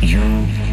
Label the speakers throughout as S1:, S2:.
S1: you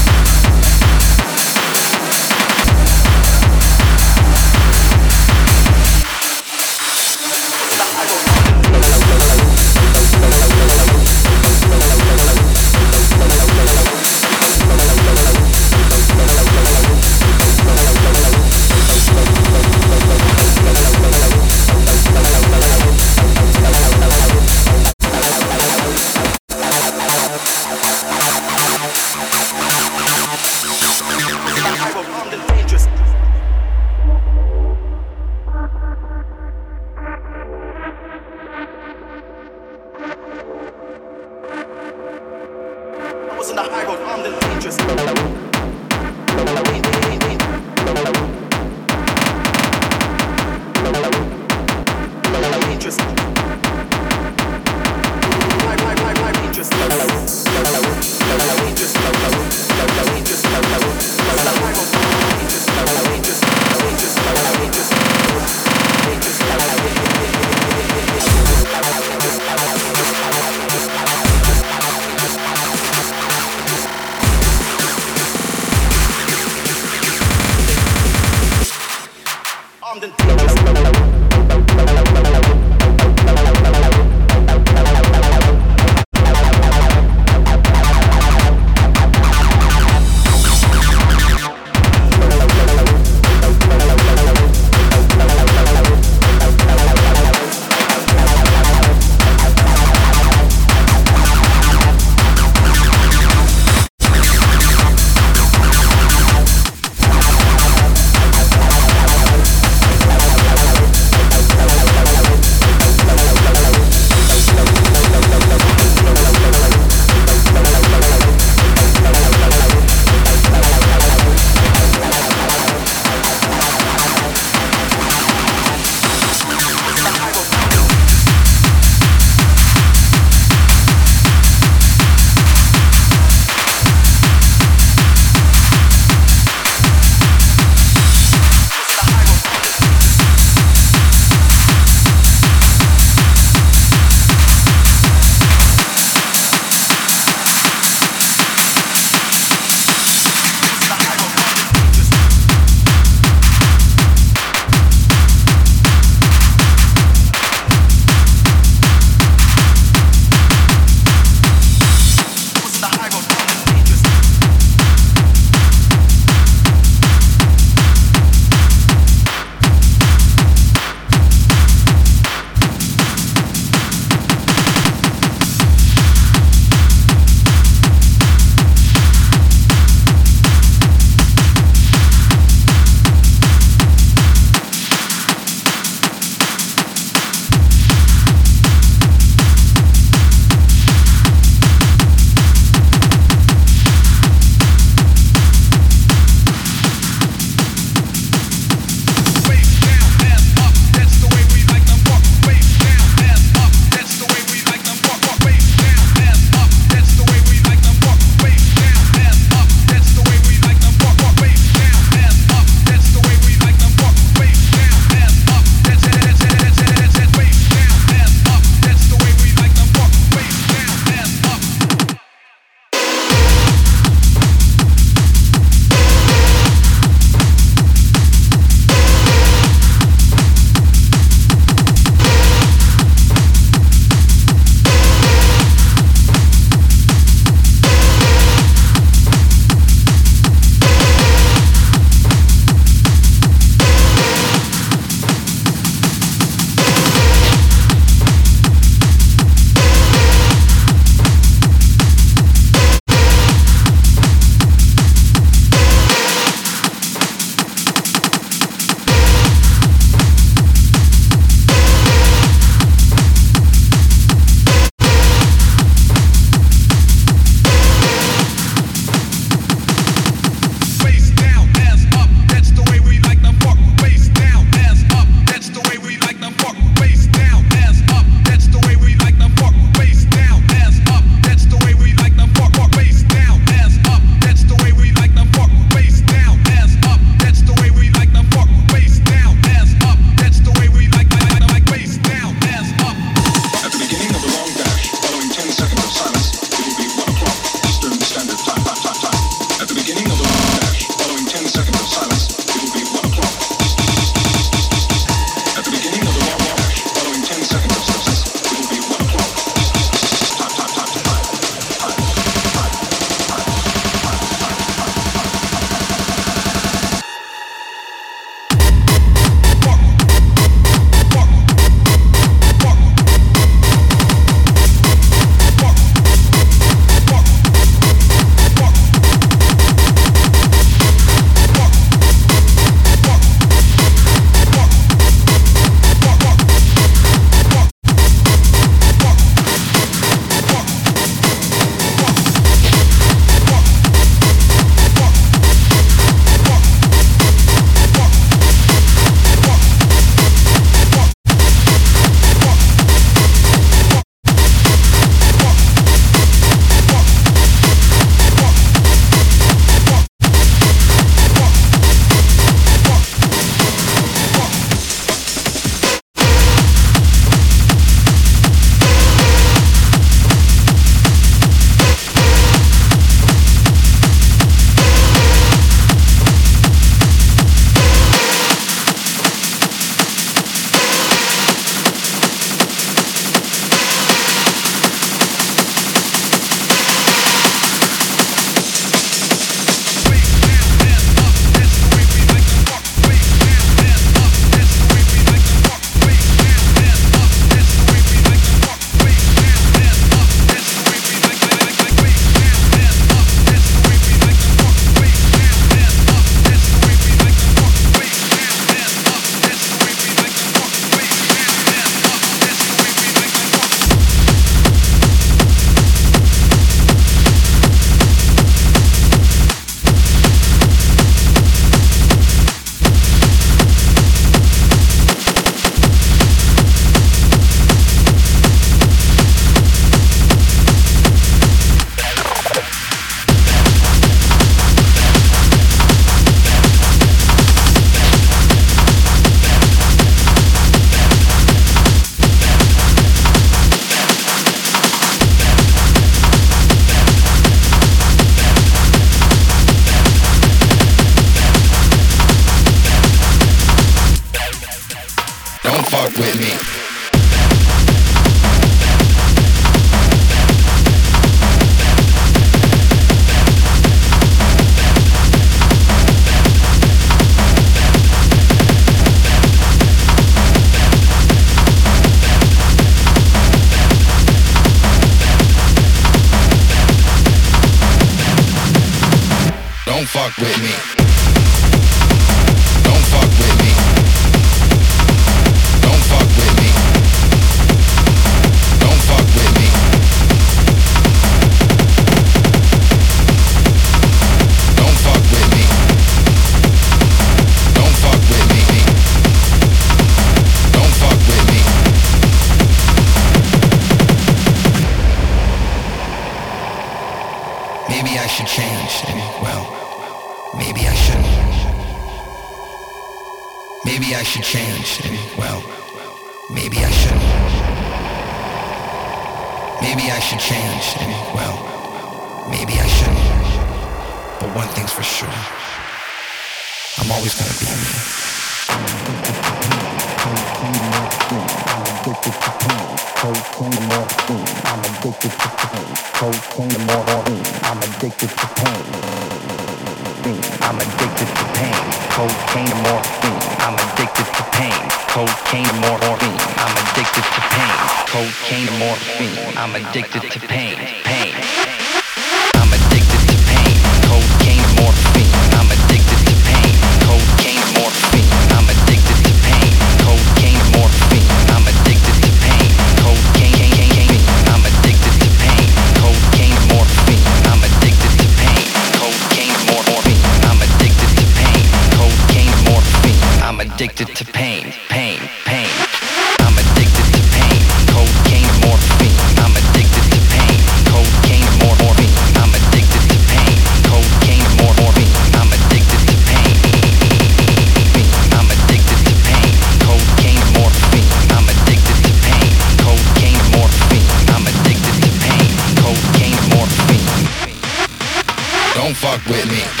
S2: fuck with me.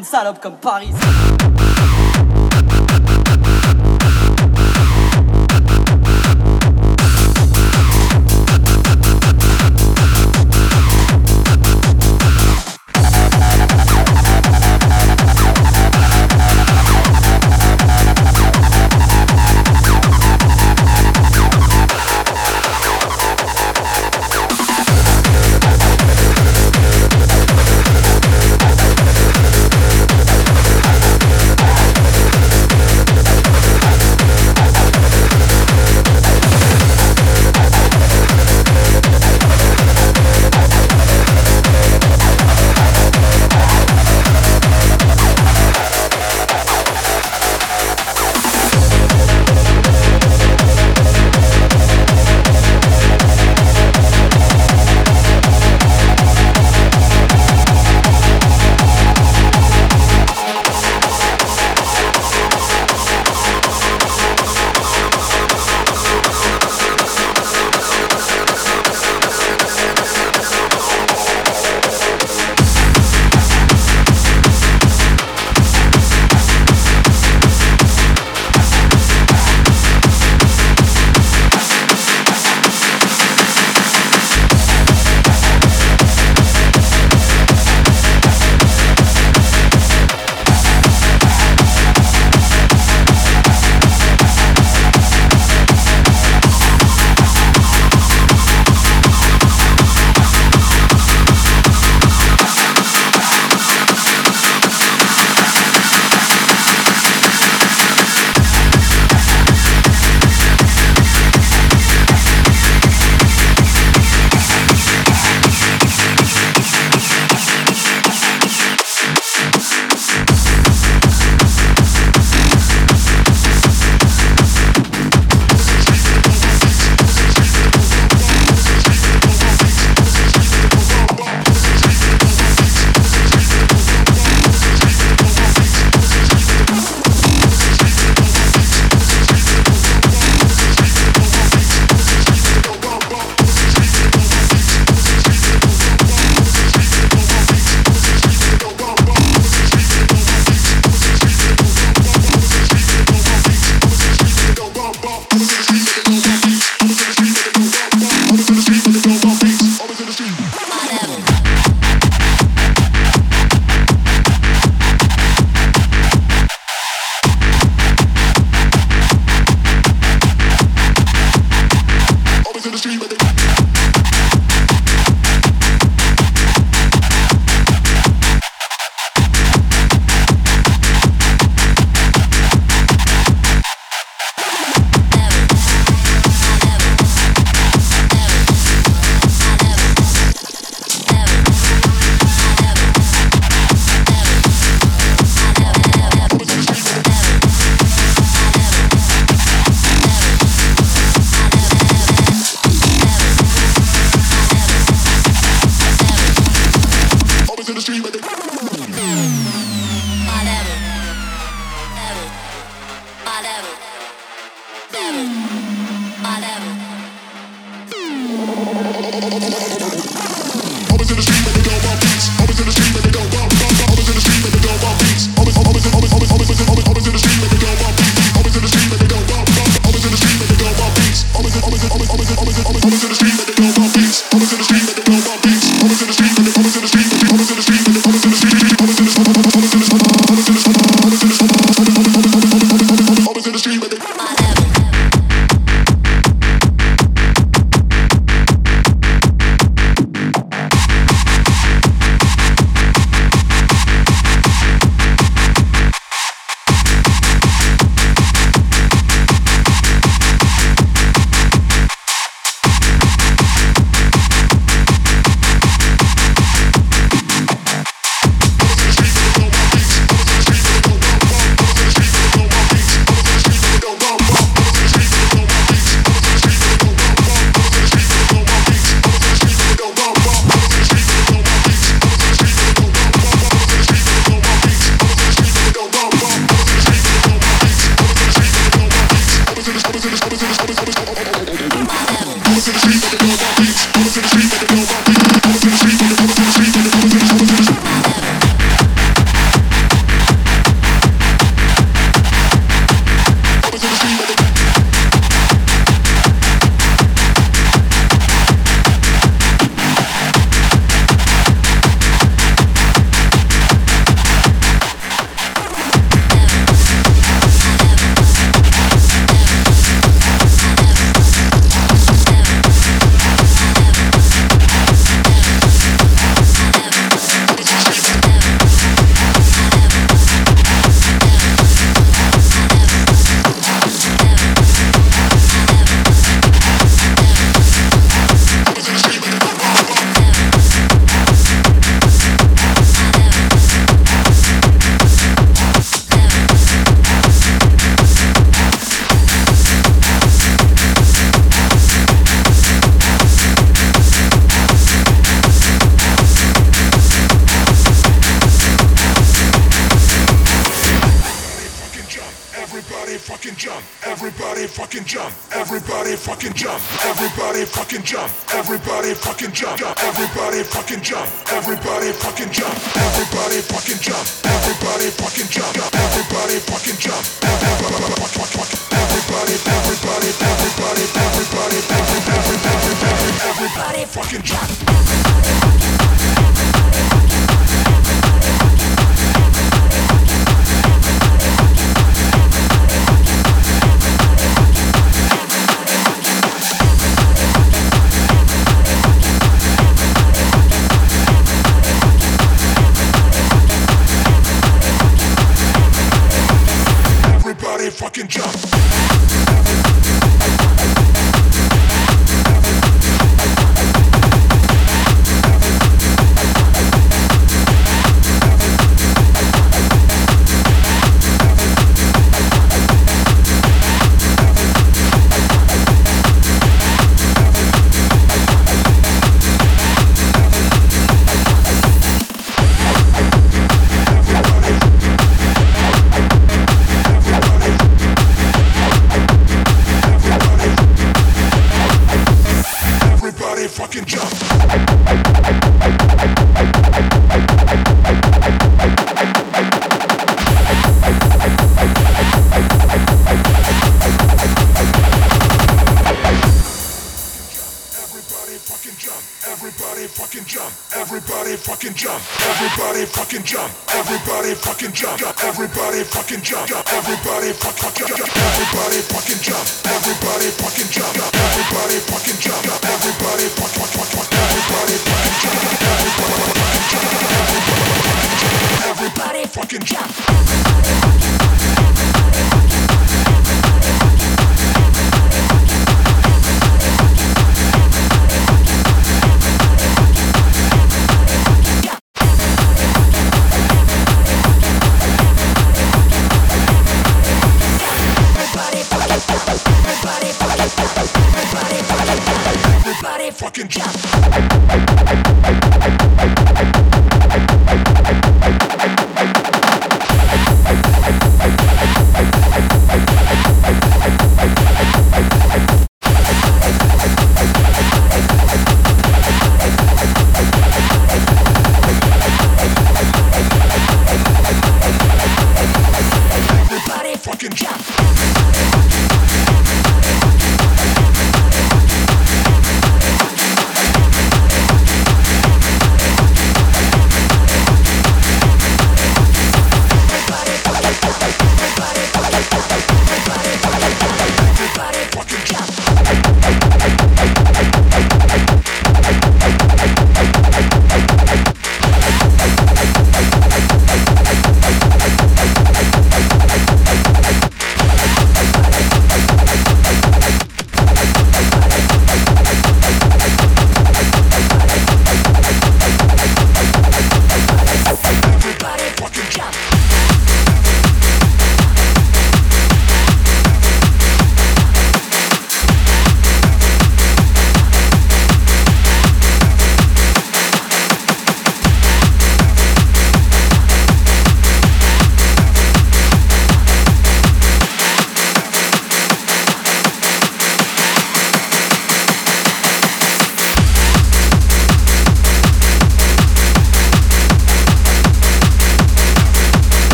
S3: Une salope comme Paris.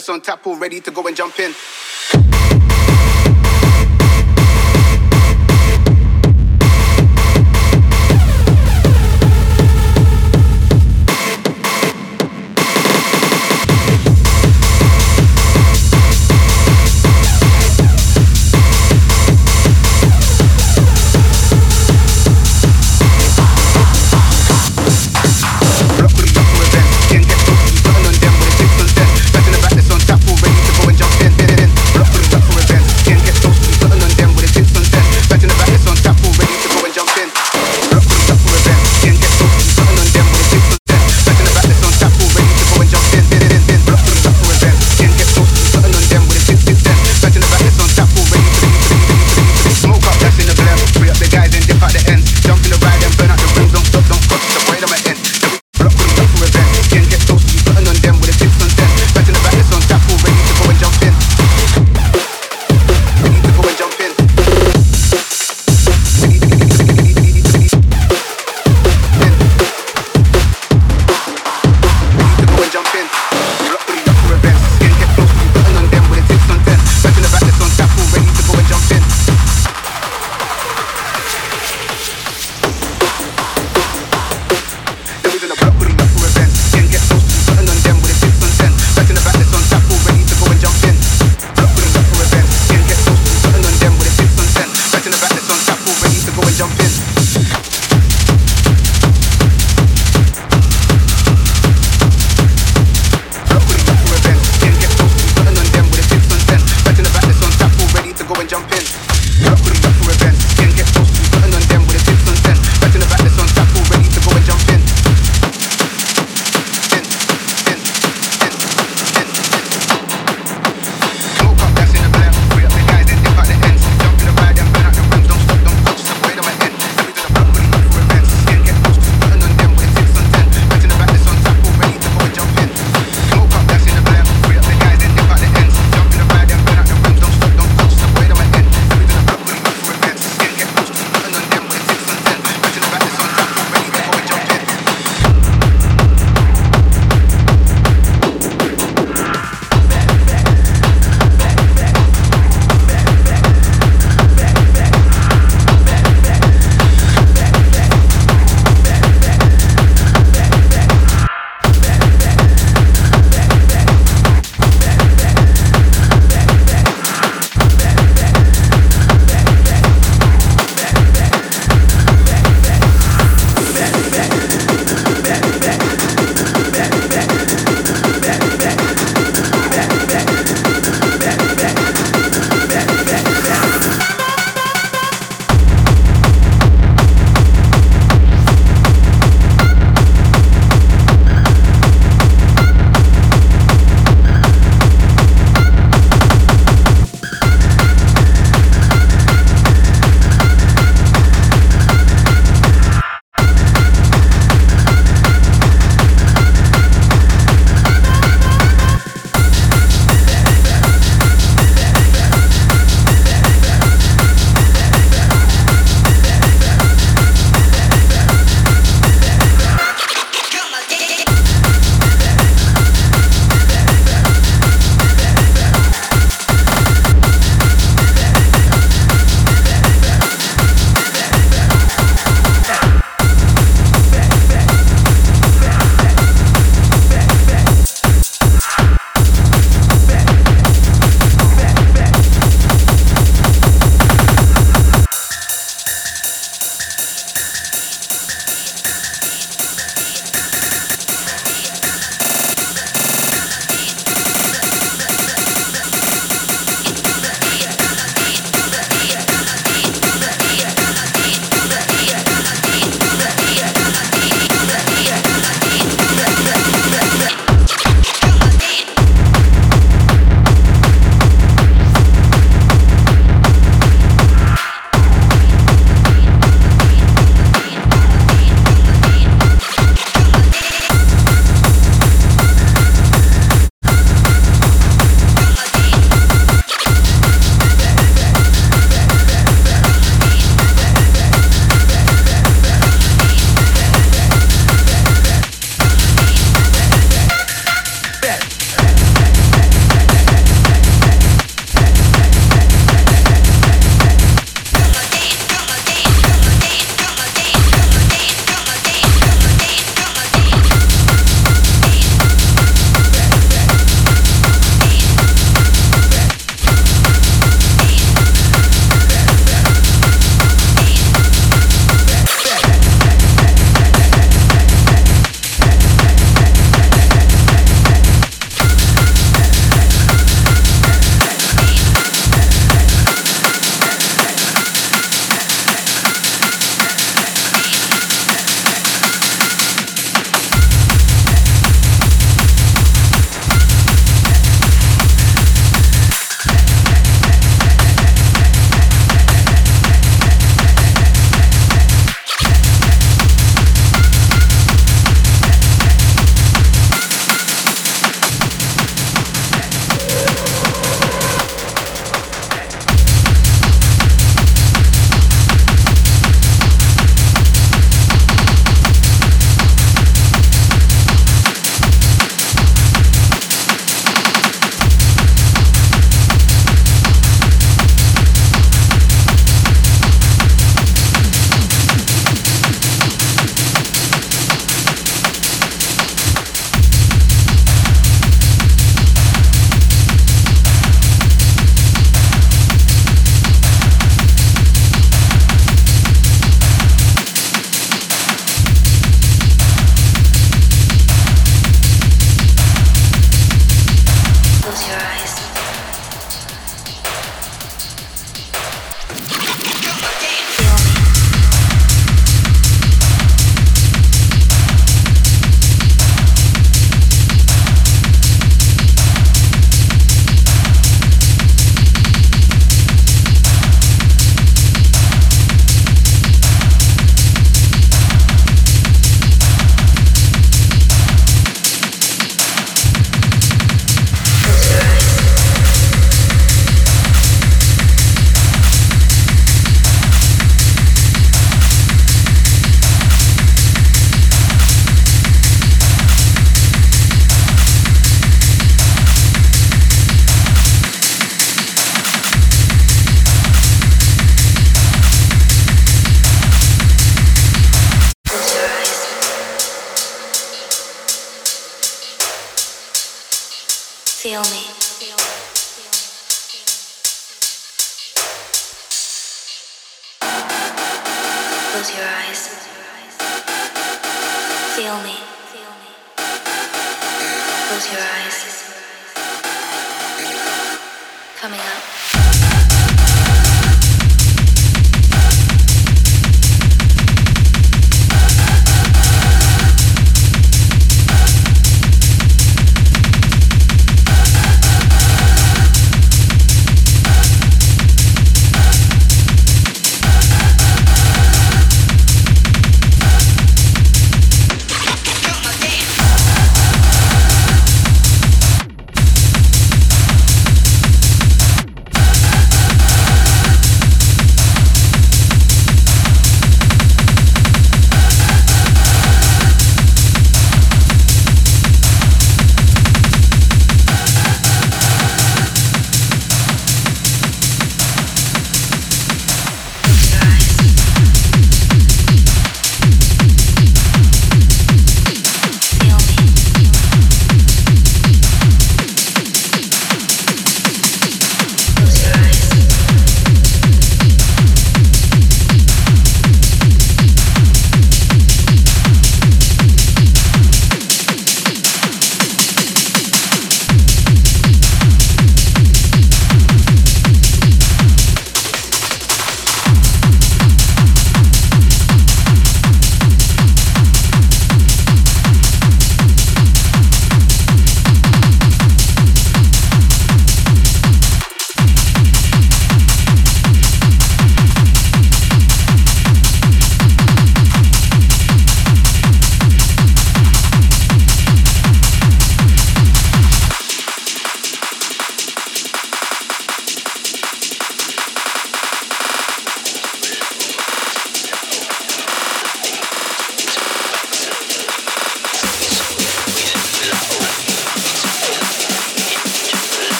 S4: That's on tap, all ready to go and jump in.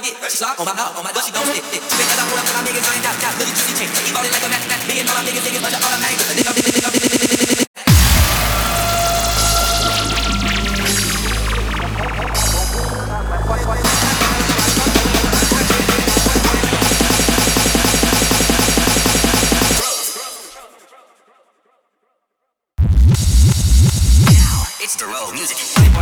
S5: Forget. She slide on my knob, on my but she gon' stick. She It. Because I pull up to my niggas, I ain't doubt, doubt. Little juicy chick, he ballin' like a mat, mat. Me and all my niggas, niggas, bunch of automatic. Nigga, nigga, nigga, nigga, nigga. It's the road music.